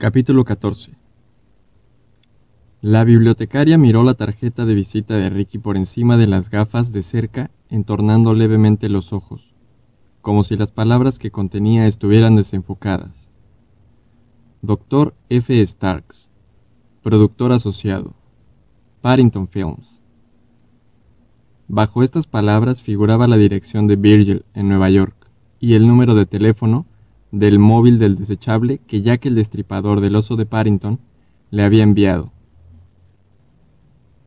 Capítulo 14 La bibliotecaria miró la tarjeta de visita de Ricky por encima de las gafas de cerca, entornando levemente los ojos, como si las palabras que contenía estuvieran desenfocadas. Doctor F. Starks, productor asociado, Parrington Films. Bajo estas palabras figuraba la dirección de Virgil en Nueva York y el número de teléfono del móvil del desechable que Jack el destripador del oso de Parrington le había enviado.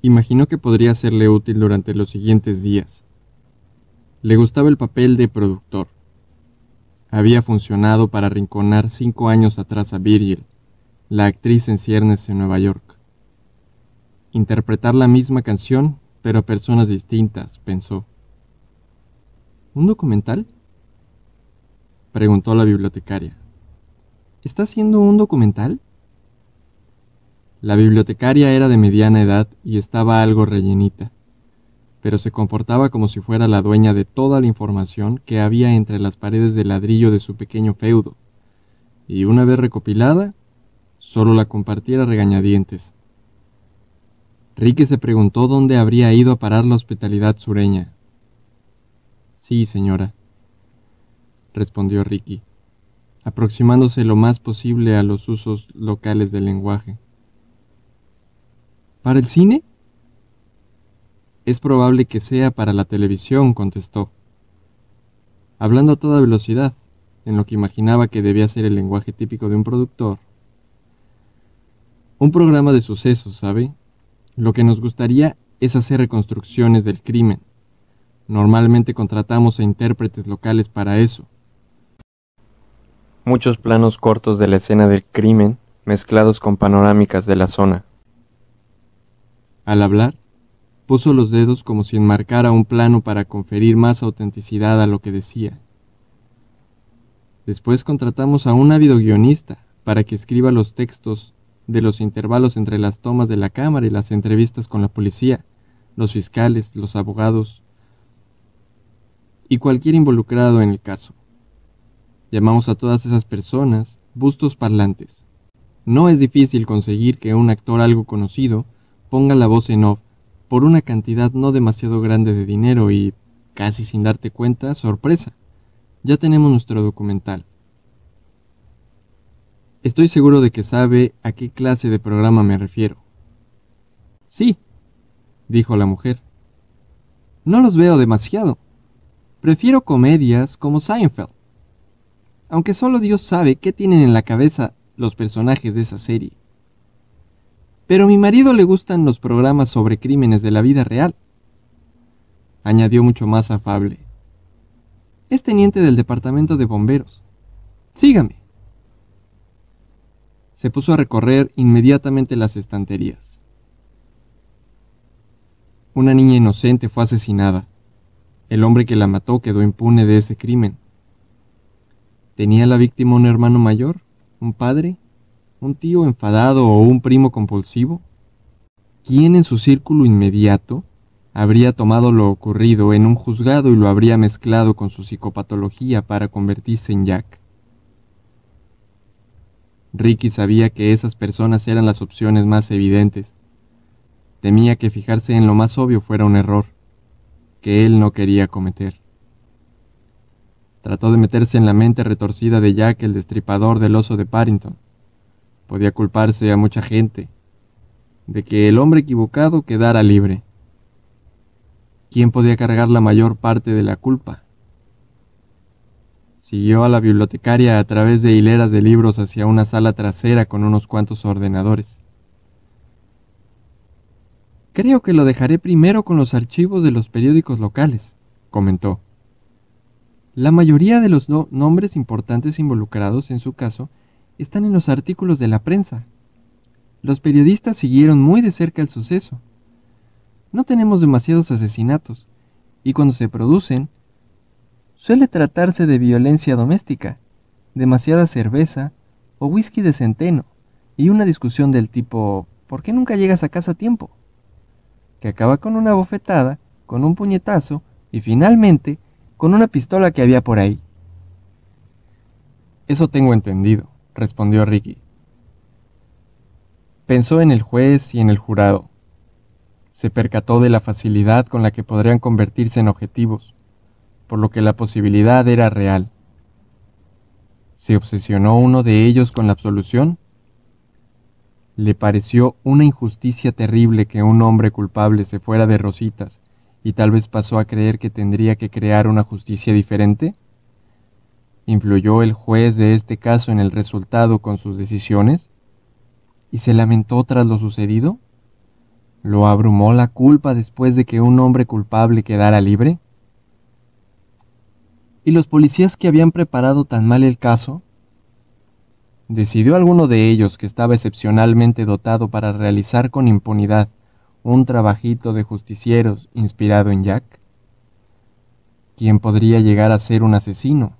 Imaginó que podría serle útil durante los siguientes días. Le gustaba el papel de productor. Había funcionado para arrinconar cinco años atrás a Virgil, la actriz en ciernes en Nueva York. Interpretar la misma canción, pero a personas distintas, pensó. ¿Un documental? Preguntó la bibliotecaria. ¿Está haciendo un documental? La bibliotecaria era de mediana edad y estaba algo rellenita, pero se comportaba como si fuera la dueña de toda la información que había entre las paredes de ladrillo de su pequeño feudo, y una vez recopilada, solo la compartiera regañadientes. Rique se preguntó dónde habría ido a parar la hospitalidad sureña. Sí, señora, respondió Ricky, aproximándose lo más posible a los usos locales del lenguaje. ¿Para el cine? Es probable que sea para la televisión, contestó, hablando a toda velocidad, en lo que imaginaba que debía ser el lenguaje típico de un productor. Un programa de sucesos, ¿sabe? Lo que nos gustaría es hacer reconstrucciones del crimen. Normalmente contratamos a intérpretes locales para eso muchos planos cortos de la escena del crimen mezclados con panorámicas de la zona. Al hablar, puso los dedos como si enmarcara un plano para conferir más autenticidad a lo que decía. Después contratamos a un ávido guionista para que escriba los textos de los intervalos entre las tomas de la cámara y las entrevistas con la policía, los fiscales, los abogados y cualquier involucrado en el caso. Llamamos a todas esas personas bustos parlantes. No es difícil conseguir que un actor algo conocido ponga la voz en off por una cantidad no demasiado grande de dinero y, casi sin darte cuenta, sorpresa, ya tenemos nuestro documental. Estoy seguro de que sabe a qué clase de programa me refiero. Sí, dijo la mujer. No los veo demasiado. Prefiero comedias como Seinfeld aunque solo Dios sabe qué tienen en la cabeza los personajes de esa serie. Pero a mi marido le gustan los programas sobre crímenes de la vida real, añadió mucho más afable. Es teniente del departamento de bomberos. Sígame. Se puso a recorrer inmediatamente las estanterías. Una niña inocente fue asesinada. El hombre que la mató quedó impune de ese crimen. ¿Tenía la víctima un hermano mayor? ¿Un padre? ¿Un tío enfadado o un primo compulsivo? ¿Quién en su círculo inmediato habría tomado lo ocurrido en un juzgado y lo habría mezclado con su psicopatología para convertirse en Jack? Ricky sabía que esas personas eran las opciones más evidentes. Temía que fijarse en lo más obvio fuera un error, que él no quería cometer. Trató de meterse en la mente retorcida de Jack el destripador del oso de Parrington. Podía culparse a mucha gente de que el hombre equivocado quedara libre. ¿Quién podía cargar la mayor parte de la culpa? Siguió a la bibliotecaria a través de hileras de libros hacia una sala trasera con unos cuantos ordenadores. Creo que lo dejaré primero con los archivos de los periódicos locales, comentó. La mayoría de los nombres importantes involucrados en su caso están en los artículos de la prensa. Los periodistas siguieron muy de cerca el suceso. No tenemos demasiados asesinatos, y cuando se producen, suele tratarse de violencia doméstica, demasiada cerveza o whisky de centeno, y una discusión del tipo ¿por qué nunca llegas a casa a tiempo? que acaba con una bofetada, con un puñetazo y finalmente con una pistola que había por ahí. Eso tengo entendido, respondió Ricky. Pensó en el juez y en el jurado. Se percató de la facilidad con la que podrían convertirse en objetivos, por lo que la posibilidad era real. ¿Se obsesionó uno de ellos con la absolución? Le pareció una injusticia terrible que un hombre culpable se fuera de rositas y tal vez pasó a creer que tendría que crear una justicia diferente? ¿Influyó el juez de este caso en el resultado con sus decisiones? ¿Y se lamentó tras lo sucedido? ¿Lo abrumó la culpa después de que un hombre culpable quedara libre? ¿Y los policías que habían preparado tan mal el caso ¿Decidió alguno de ellos que estaba excepcionalmente dotado para realizar con impunidad un trabajito de justicieros inspirado en Jack? ¿Quién podría llegar a ser un asesino?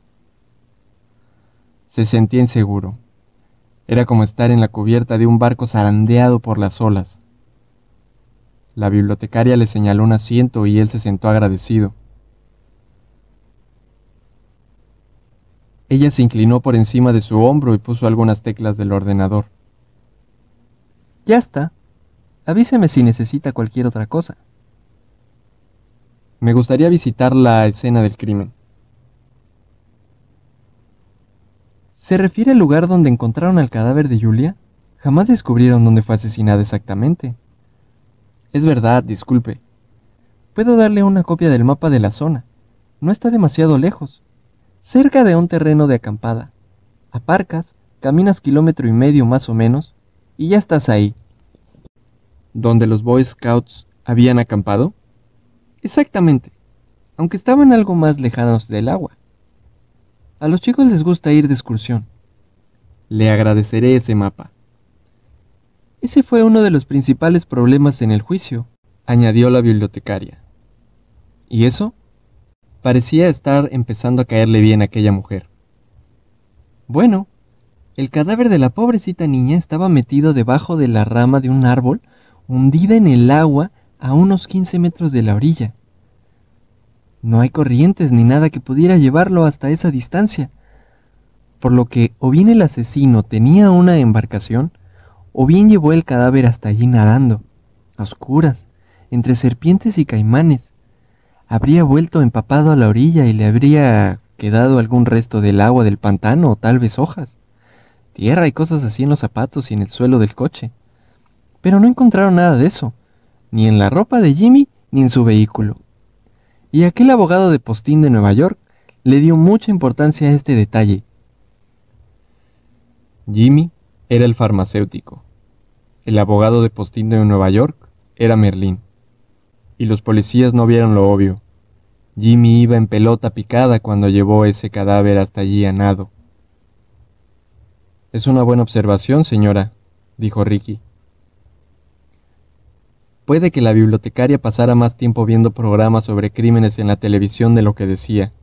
Se sentía inseguro. Era como estar en la cubierta de un barco zarandeado por las olas. La bibliotecaria le señaló un asiento y él se sentó agradecido. Ella se inclinó por encima de su hombro y puso algunas teclas del ordenador. Ya está. Avíseme si necesita cualquier otra cosa. Me gustaría visitar la escena del crimen. ¿Se refiere al lugar donde encontraron el cadáver de Julia? Jamás descubrieron dónde fue asesinada exactamente. Es verdad, disculpe. Puedo darle una copia del mapa de la zona. No está demasiado lejos cerca de un terreno de acampada. Aparcas, caminas kilómetro y medio más o menos, y ya estás ahí. ¿Donde los Boy Scouts habían acampado? Exactamente, aunque estaban algo más lejanos del agua. A los chicos les gusta ir de excursión. Le agradeceré ese mapa. Ese fue uno de los principales problemas en el juicio, añadió la bibliotecaria. ¿Y eso? Parecía estar empezando a caerle bien a aquella mujer. Bueno, el cadáver de la pobrecita niña estaba metido debajo de la rama de un árbol, hundida en el agua a unos 15 metros de la orilla. No hay corrientes ni nada que pudiera llevarlo hasta esa distancia, por lo que o bien el asesino tenía una embarcación, o bien llevó el cadáver hasta allí nadando, a oscuras, entre serpientes y caimanes, habría vuelto empapado a la orilla y le habría quedado algún resto del agua del pantano o tal vez hojas, tierra y cosas así en los zapatos y en el suelo del coche. Pero no encontraron nada de eso, ni en la ropa de Jimmy ni en su vehículo. Y aquel abogado de postín de Nueva York le dio mucha importancia a este detalle. Jimmy era el farmacéutico. El abogado de postín de Nueva York era Merlín. Y los policías no vieron lo obvio. Jimmy iba en pelota picada cuando llevó ese cadáver hasta allí a nado. Es una buena observación, señora, dijo Ricky. Puede que la bibliotecaria pasara más tiempo viendo programas sobre crímenes en la televisión de lo que decía.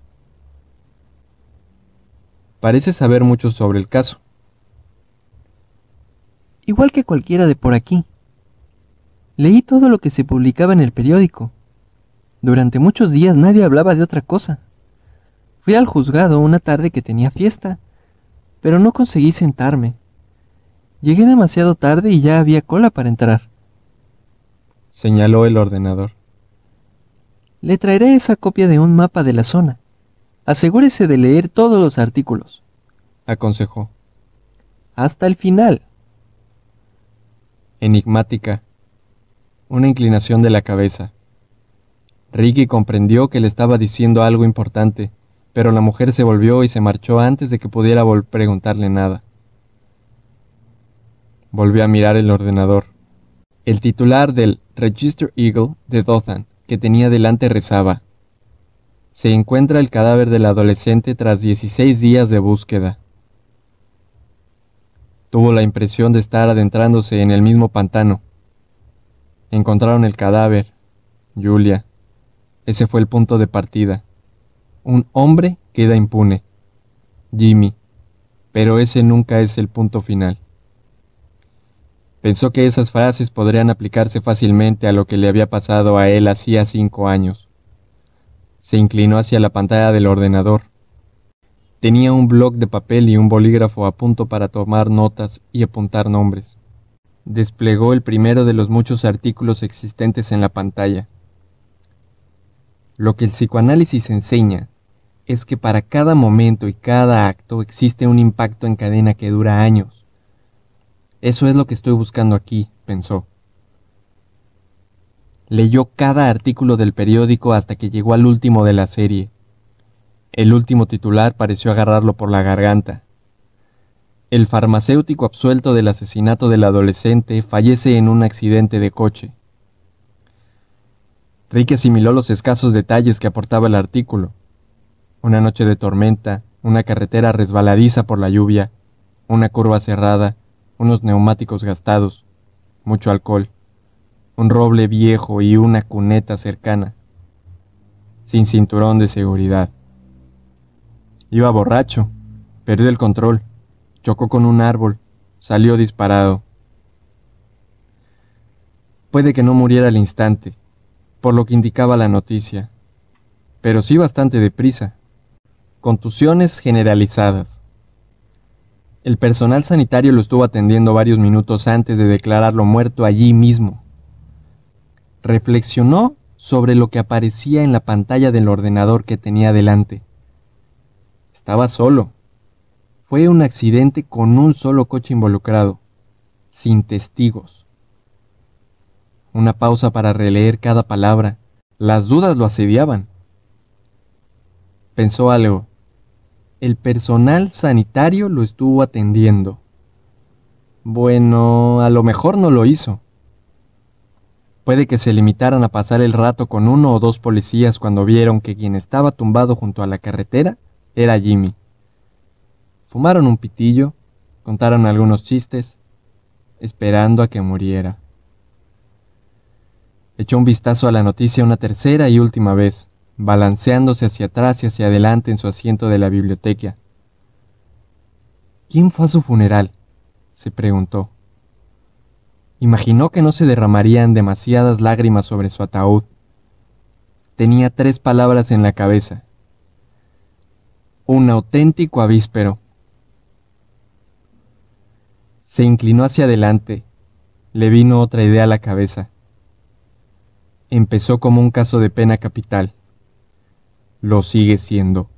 Parece saber mucho sobre el caso. Igual que cualquiera de por aquí. Leí todo lo que se publicaba en el periódico. Durante muchos días nadie hablaba de otra cosa. Fui al juzgado una tarde que tenía fiesta, pero no conseguí sentarme. Llegué demasiado tarde y ya había cola para entrar. Señaló el ordenador. Le traeré esa copia de un mapa de la zona. Asegúrese de leer todos los artículos. Aconsejó. Hasta el final. Enigmática. Una inclinación de la cabeza. Ricky comprendió que le estaba diciendo algo importante, pero la mujer se volvió y se marchó antes de que pudiera preguntarle nada. Volvió a mirar el ordenador. El titular del Register Eagle de Dothan que tenía delante rezaba, Se encuentra el cadáver del adolescente tras 16 días de búsqueda. Tuvo la impresión de estar adentrándose en el mismo pantano. Encontraron el cadáver, Julia, ese fue el punto de partida. Un hombre queda impune. Jimmy. Pero ese nunca es el punto final. Pensó que esas frases podrían aplicarse fácilmente a lo que le había pasado a él hacía cinco años. Se inclinó hacia la pantalla del ordenador. Tenía un bloc de papel y un bolígrafo a punto para tomar notas y apuntar nombres. desplegó el primero de los muchos artículos existentes en la pantalla. Lo que el psicoanálisis enseña es que para cada momento y cada acto existe un impacto en cadena que dura años. Eso es lo que estoy buscando aquí, pensó. Leyó cada artículo del periódico hasta que llegó al último de la serie. El último titular pareció agarrarlo por la garganta. El farmacéutico absuelto del asesinato del adolescente fallece en un accidente de coche. Rick asimiló los escasos detalles que aportaba el artículo. Una noche de tormenta, una carretera resbaladiza por la lluvia, una curva cerrada, unos neumáticos gastados, mucho alcohol, un roble viejo y una cuneta cercana, sin cinturón de seguridad. Iba borracho, perdió el control, chocó con un árbol, salió disparado. Puede que no muriera al instante, por lo que indicaba la noticia, pero sí bastante deprisa. Contusiones generalizadas. El personal sanitario lo estuvo atendiendo varios minutos antes de declararlo muerto allí mismo. Reflexionó sobre lo que aparecía en la pantalla del ordenador que tenía delante. Estaba solo. Fue un accidente con un solo coche involucrado, sin testigos. Una pausa para releer cada palabra. Las dudas lo asediaban. Pensó algo. El personal sanitario lo estuvo atendiendo. Bueno, a lo mejor no lo hizo. Puede que se limitaran a pasar el rato con uno o dos policías cuando vieron que quien estaba tumbado junto a la carretera era Jimmy. Fumaron un pitillo, contaron algunos chistes, esperando a que muriera. Echó un vistazo a la noticia una tercera y última vez, balanceándose hacia atrás y hacia adelante en su asiento de la biblioteca. ¿Quién fue a su funeral? se preguntó. Imaginó que no se derramarían demasiadas lágrimas sobre su ataúd. Tenía tres palabras en la cabeza. Un auténtico avíspero. Se inclinó hacia adelante. Le vino otra idea a la cabeza empezó como un caso de pena capital. Lo sigue siendo.